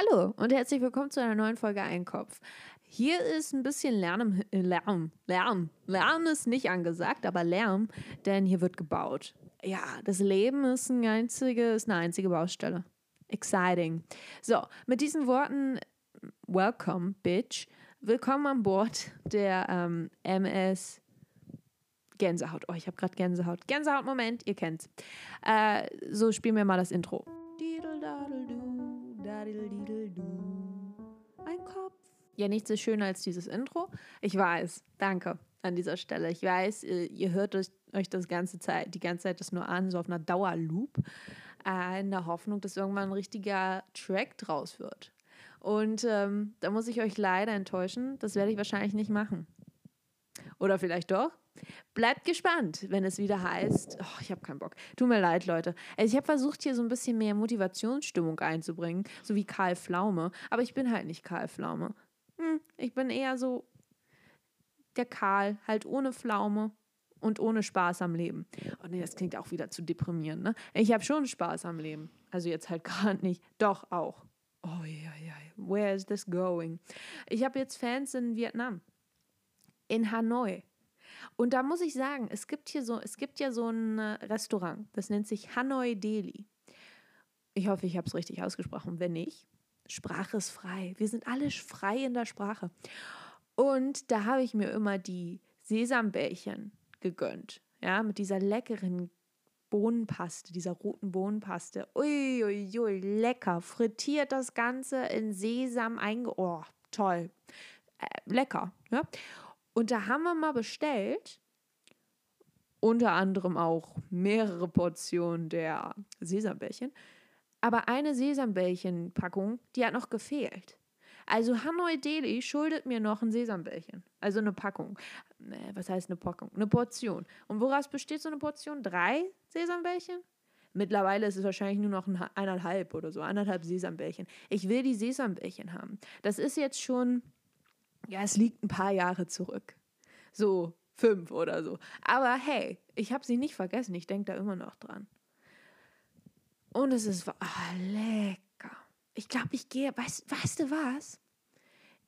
Hallo und herzlich willkommen zu einer neuen Folge Einkopf. Hier ist ein bisschen Lärm, Lärm, Lärm. Lärm ist nicht angesagt, aber Lärm, denn hier wird gebaut. Ja, das Leben ist, ein einzige, ist eine einzige Baustelle. Exciting. So, mit diesen Worten, welcome, bitch. Willkommen an Bord der ähm, MS Gänsehaut. Oh, ich habe gerade Gänsehaut. Gänsehaut-Moment, ihr kennt's. Äh, so spielen wir mal das Intro. Ein Kopf. Ja, nichts ist schöner als dieses Intro. Ich weiß. Danke an dieser Stelle. Ich weiß, ihr hört euch das ganze Zeit, die ganze Zeit das nur an, so auf einer Dauerloop, äh, in der Hoffnung, dass irgendwann ein richtiger Track draus wird. Und ähm, da muss ich euch leider enttäuschen. Das werde ich wahrscheinlich nicht machen. Oder vielleicht doch. Bleibt gespannt, wenn es wieder heißt, oh, ich habe keinen Bock. Tut mir leid, Leute. Also ich habe versucht, hier so ein bisschen mehr Motivationsstimmung einzubringen, so wie Karl Pflaume. Aber ich bin halt nicht Karl Pflaume. Hm, ich bin eher so der Karl, halt ohne Pflaume und ohne Spaß am Leben. Oh nee, das klingt auch wieder zu deprimierend, ne? Ich habe schon Spaß am Leben. Also jetzt halt gerade nicht. Doch auch. Oh ja, ja. Where is this going? Ich habe jetzt Fans in Vietnam. In Hanoi. Und da muss ich sagen, es gibt hier so, es gibt ja so ein äh, Restaurant, das nennt sich Hanoi Deli. Ich hoffe, ich habe es richtig ausgesprochen. Wenn nicht, Sprache ist frei. Wir sind alle frei in der Sprache. Und da habe ich mir immer die Sesambällchen gegönnt. Ja, mit dieser leckeren Bohnenpaste, dieser roten Bohnenpaste. Uiuiui, ui, ui, lecker. Frittiert das Ganze in Sesam einge... Oh, toll. Äh, lecker. Ja? Und da haben wir mal bestellt, unter anderem auch mehrere Portionen der Sesambällchen. Aber eine Sesambällchen-Packung, die hat noch gefehlt. Also Hanoi Deli schuldet mir noch ein Sesambällchen. Also eine Packung. Äh, was heißt eine Packung? Eine Portion. Und woraus besteht so eine Portion? Drei Sesambällchen? Mittlerweile ist es wahrscheinlich nur noch ein, eineinhalb oder so, eineinhalb Sesambällchen. Ich will die Sesambällchen haben. Das ist jetzt schon ja, es liegt ein paar Jahre zurück. So fünf oder so. Aber hey, ich habe sie nicht vergessen. Ich denke da immer noch dran. Und es ist ah, lecker. Ich glaube, ich gehe, weißt, weißt du was?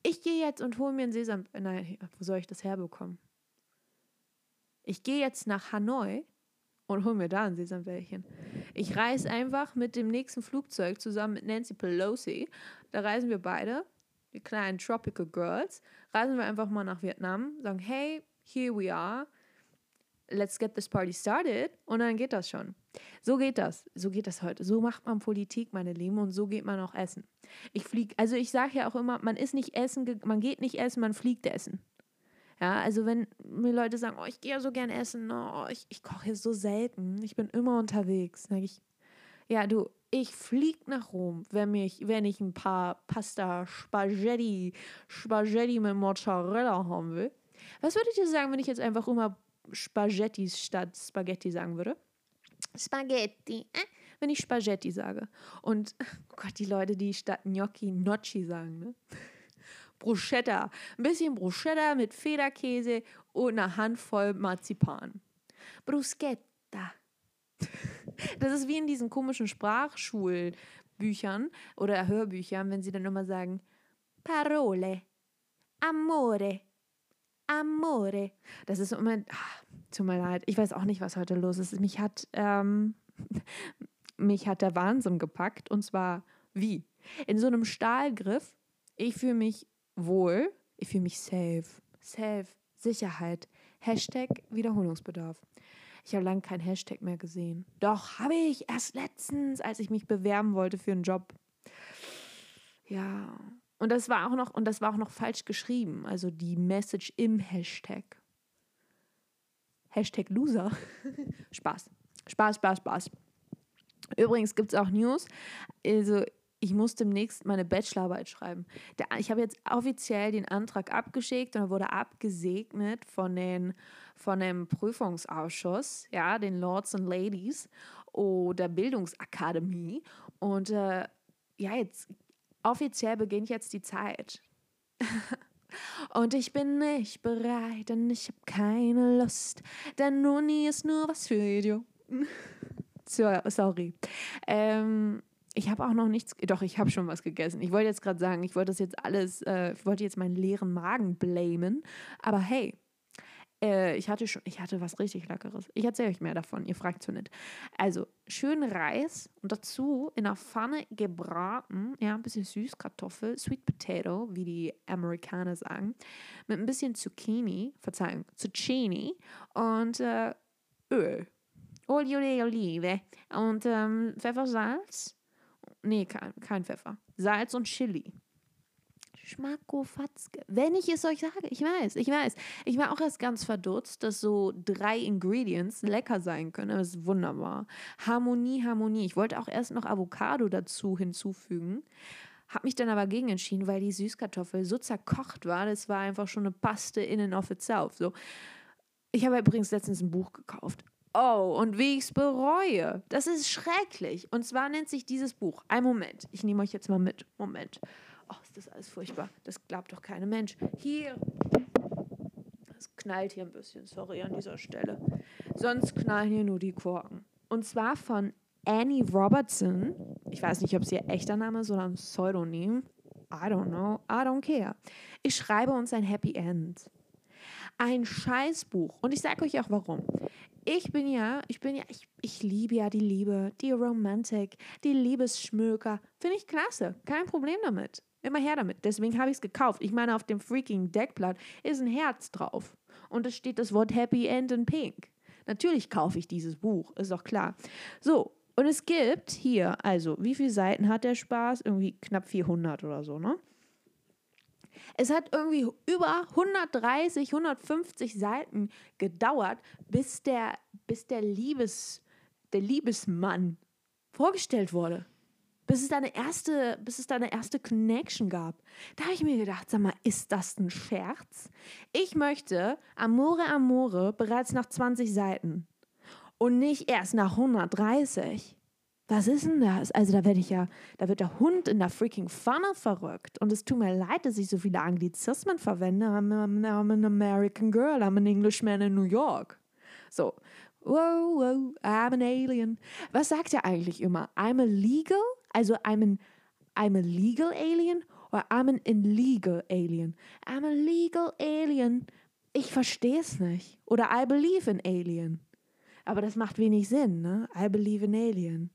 Ich gehe jetzt und hole mir einen Sesam. Nein, wo soll ich das herbekommen? Ich gehe jetzt nach Hanoi und hole mir da ein Sesambällchen. Ich reise einfach mit dem nächsten Flugzeug zusammen mit Nancy Pelosi. Da reisen wir beide die kleinen Tropical Girls, reisen wir einfach mal nach Vietnam, sagen, hey, here we are, let's get this party started und dann geht das schon. So geht das. So geht das heute. So macht man Politik, meine Lieben, und so geht man auch essen. Ich fliege, also ich sage ja auch immer, man ist nicht essen, man geht nicht essen, man fliegt essen. Ja, also wenn mir Leute sagen, oh, ich gehe ja so gern essen, oh, ich, ich koche so selten, ich bin immer unterwegs, sage ich, ja, du, ich fliege nach Rom, wenn, mich, wenn ich ein paar Pasta Spaghetti, Spaghetti mit Mozzarella haben will. Was würdet ihr sagen, wenn ich jetzt einfach immer Spaghettis statt Spaghetti sagen würde? Spaghetti, äh? wenn ich Spaghetti sage. Und, oh Gott, die Leute, die statt Gnocchi Gnocchi sagen, ne? Bruschetta. Ein bisschen Bruschetta mit Federkäse und eine Handvoll Marzipan. Bruschetta. Das ist wie in diesen komischen Sprachschulbüchern oder Hörbüchern, wenn sie dann immer sagen, Parole, Amore, Amore. Das ist immer, ach, tut mir leid, ich weiß auch nicht, was heute los ist. Mich hat, ähm, mich hat der Wahnsinn gepackt und zwar wie? In so einem Stahlgriff, ich fühle mich wohl, ich fühle mich safe, safe, Sicherheit, Hashtag Wiederholungsbedarf. Ich habe lange kein Hashtag mehr gesehen. Doch, habe ich erst letztens, als ich mich bewerben wollte für einen Job. Ja. Und das war auch noch, und das war auch noch falsch geschrieben. Also die Message im Hashtag. Hashtag Loser. Spaß. Spaß, Spaß, Spaß. Übrigens gibt es auch News. Also ich muss demnächst meine Bachelorarbeit schreiben. ich habe jetzt offiziell den Antrag abgeschickt und er wurde abgesegnet von, den, von dem Prüfungsausschuss, ja, den Lords and Ladies oder Bildungsakademie. Und äh, ja, jetzt offiziell beginnt jetzt die Zeit. Und ich bin nicht bereit, denn ich habe keine Lust, denn Uni ist nur was für Idioten. so, sorry. Ähm, ich habe auch noch nichts, doch, ich habe schon was gegessen. Ich wollte jetzt gerade sagen, ich wollte das jetzt alles, äh, ich wollte jetzt meinen leeren Magen blamen. Aber hey, äh, ich hatte schon, ich hatte was richtig Leckeres. Ich erzähle euch mehr davon, ihr fragt so nicht. Also, schön Reis und dazu in der Pfanne gebraten, ja, ein bisschen Süßkartoffel, Sweet Potato, wie die Amerikaner sagen, mit ein bisschen Zucchini, Verzeihung, Zucchini und äh, Öl. Olive, Olive und ähm, Pfeffersalz Nee, kein, kein Pfeffer. Salz und Chili. Schmackofatzke. Wenn ich es euch sage, ich weiß, ich weiß. Ich war auch erst ganz verdutzt, dass so drei Ingredients lecker sein können. Das ist wunderbar. Harmonie, Harmonie. Ich wollte auch erst noch Avocado dazu hinzufügen. Habe mich dann aber gegen entschieden, weil die Süßkartoffel so zerkocht war. Das war einfach schon eine Paste innen auf itself. So. Ich habe übrigens letztens ein Buch gekauft. Oh, und wie ich es bereue. Das ist schrecklich. Und zwar nennt sich dieses Buch. Ein Moment. Ich nehme euch jetzt mal mit. Moment. Oh, ist das alles furchtbar. Das glaubt doch kein Mensch. Hier. Es knallt hier ein bisschen. Sorry an dieser Stelle. Sonst knallen hier nur die Korken. Und zwar von Annie Robertson. Ich weiß nicht, ob es ihr echter Name ist oder ein Pseudonym. I don't know. I don't care. Ich schreibe uns ein Happy End. Ein Scheißbuch. Und ich sage euch auch warum ich bin ja, ich bin ja, ich, ich liebe ja die Liebe, die Romantik, die Liebesschmöker. Finde ich klasse. Kein Problem damit. Immer her damit. Deswegen habe ich es gekauft. Ich meine, auf dem freaking Deckblatt ist ein Herz drauf. Und es steht das Wort Happy End in Pink. Natürlich kaufe ich dieses Buch, ist doch klar. So, und es gibt hier, also, wie viele Seiten hat der Spaß? Irgendwie knapp 400 oder so, ne? Es hat irgendwie über 130, 150 Seiten gedauert, bis der, bis der, Liebes, der Liebesmann vorgestellt wurde. Bis es da eine erste, bis es da erste Connection gab. Da habe ich mir gedacht, sag mal, ist das ein Scherz? Ich möchte Amore Amore bereits nach 20 Seiten und nicht erst nach 130 was ist denn das? Also da werde ich ja, da wird der Hund in der freaking Pfanne verrückt. Und es tut mir leid, dass ich so viele Anglizismen verwende. I'm, I'm, I'm an American girl, I'm an Englishman in New York. So, wow, wow, I'm an alien. Was sagt er eigentlich immer? I'm a legal? Also I'm an, I'm a legal alien oder I'm an illegal alien? I'm a legal alien. Ich verstehe es nicht. Oder I believe in alien. Aber das macht wenig Sinn, ne? I believe in alien.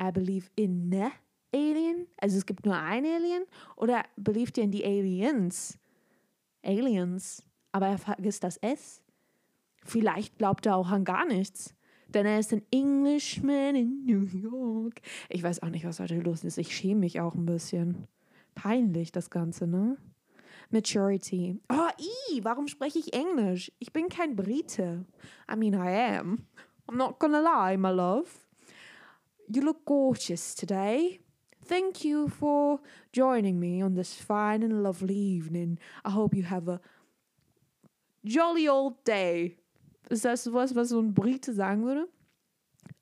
I believe in ne Alien? Also es gibt nur ein Alien? Oder believed ihr in die Aliens? Aliens. Aber er vergisst das S. Vielleicht glaubt er auch an gar nichts. Denn er ist ein Englishman in New York. Ich weiß auch nicht, was heute los ist. Ich schäme mich auch ein bisschen. Peinlich, das Ganze, ne? Maturity. Oh, i, warum spreche ich Englisch? Ich bin kein Brite. I mean, I am. I'm not gonna lie, my love. You look gorgeous today. Thank you for joining me on this fine and lovely evening. I hope you have a jolly old day. Ist das sowas, was so ein Brite sagen würde?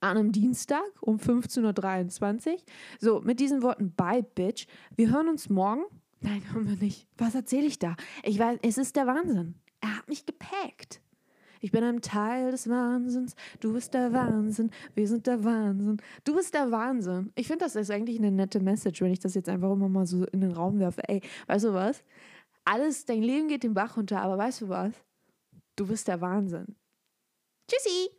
An einem Dienstag um 15.23 Uhr. So, mit diesen Worten, bye, bitch. Wir hören uns morgen. Nein, hören wir nicht. Was erzähle ich da? Ich weiß, es ist der Wahnsinn. Er hat mich gepackt. Ich bin ein Teil des Wahnsinns. Du bist der Wahnsinn. Wir sind der Wahnsinn. Du bist der Wahnsinn. Ich finde, das ist eigentlich eine nette Message, wenn ich das jetzt einfach immer mal so in den Raum werfe. Ey, weißt du was? Alles, dein Leben geht den Bach runter, aber weißt du was? Du bist der Wahnsinn. Tschüssi!